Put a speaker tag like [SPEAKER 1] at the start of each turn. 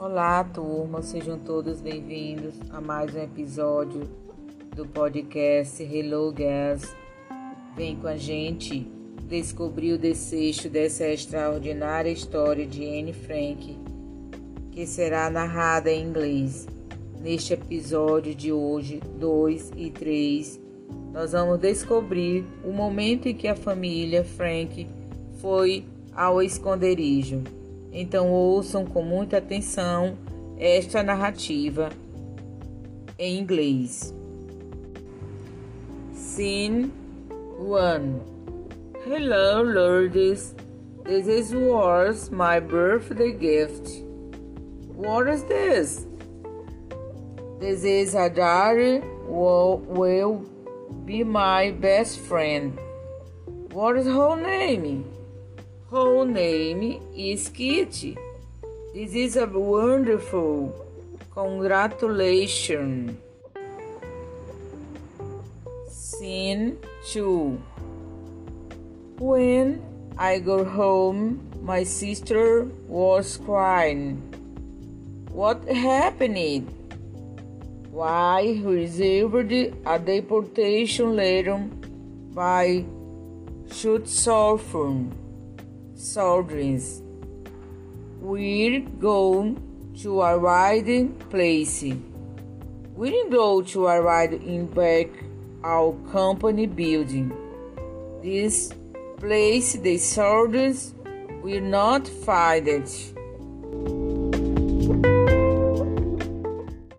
[SPEAKER 1] Olá, turma, sejam todos bem-vindos a mais um episódio do podcast Hello Girls. Vem com a gente descobrir o desfecho dessa extraordinária história de Anne Frank, que será narrada em inglês. Neste episódio de hoje, 2 e 3, nós vamos descobrir o momento em que a família Frank foi ao esconderijo. Então ouçam com muita atenção esta narrativa em inglês. Scene 1 Hello, lords. This is was my birthday gift. What is this? This is a diary will, will be my best friend. What is her name? Her name is Kitty. This is a wonderful. Congratulations. Scene 2 When I got home, my sister was crying. What happened? Why received a deportation letter by Schutzhausen soldiers. We're going to a riding place. We didn't go to a ride in back our company building. This place the soldiers will not find it.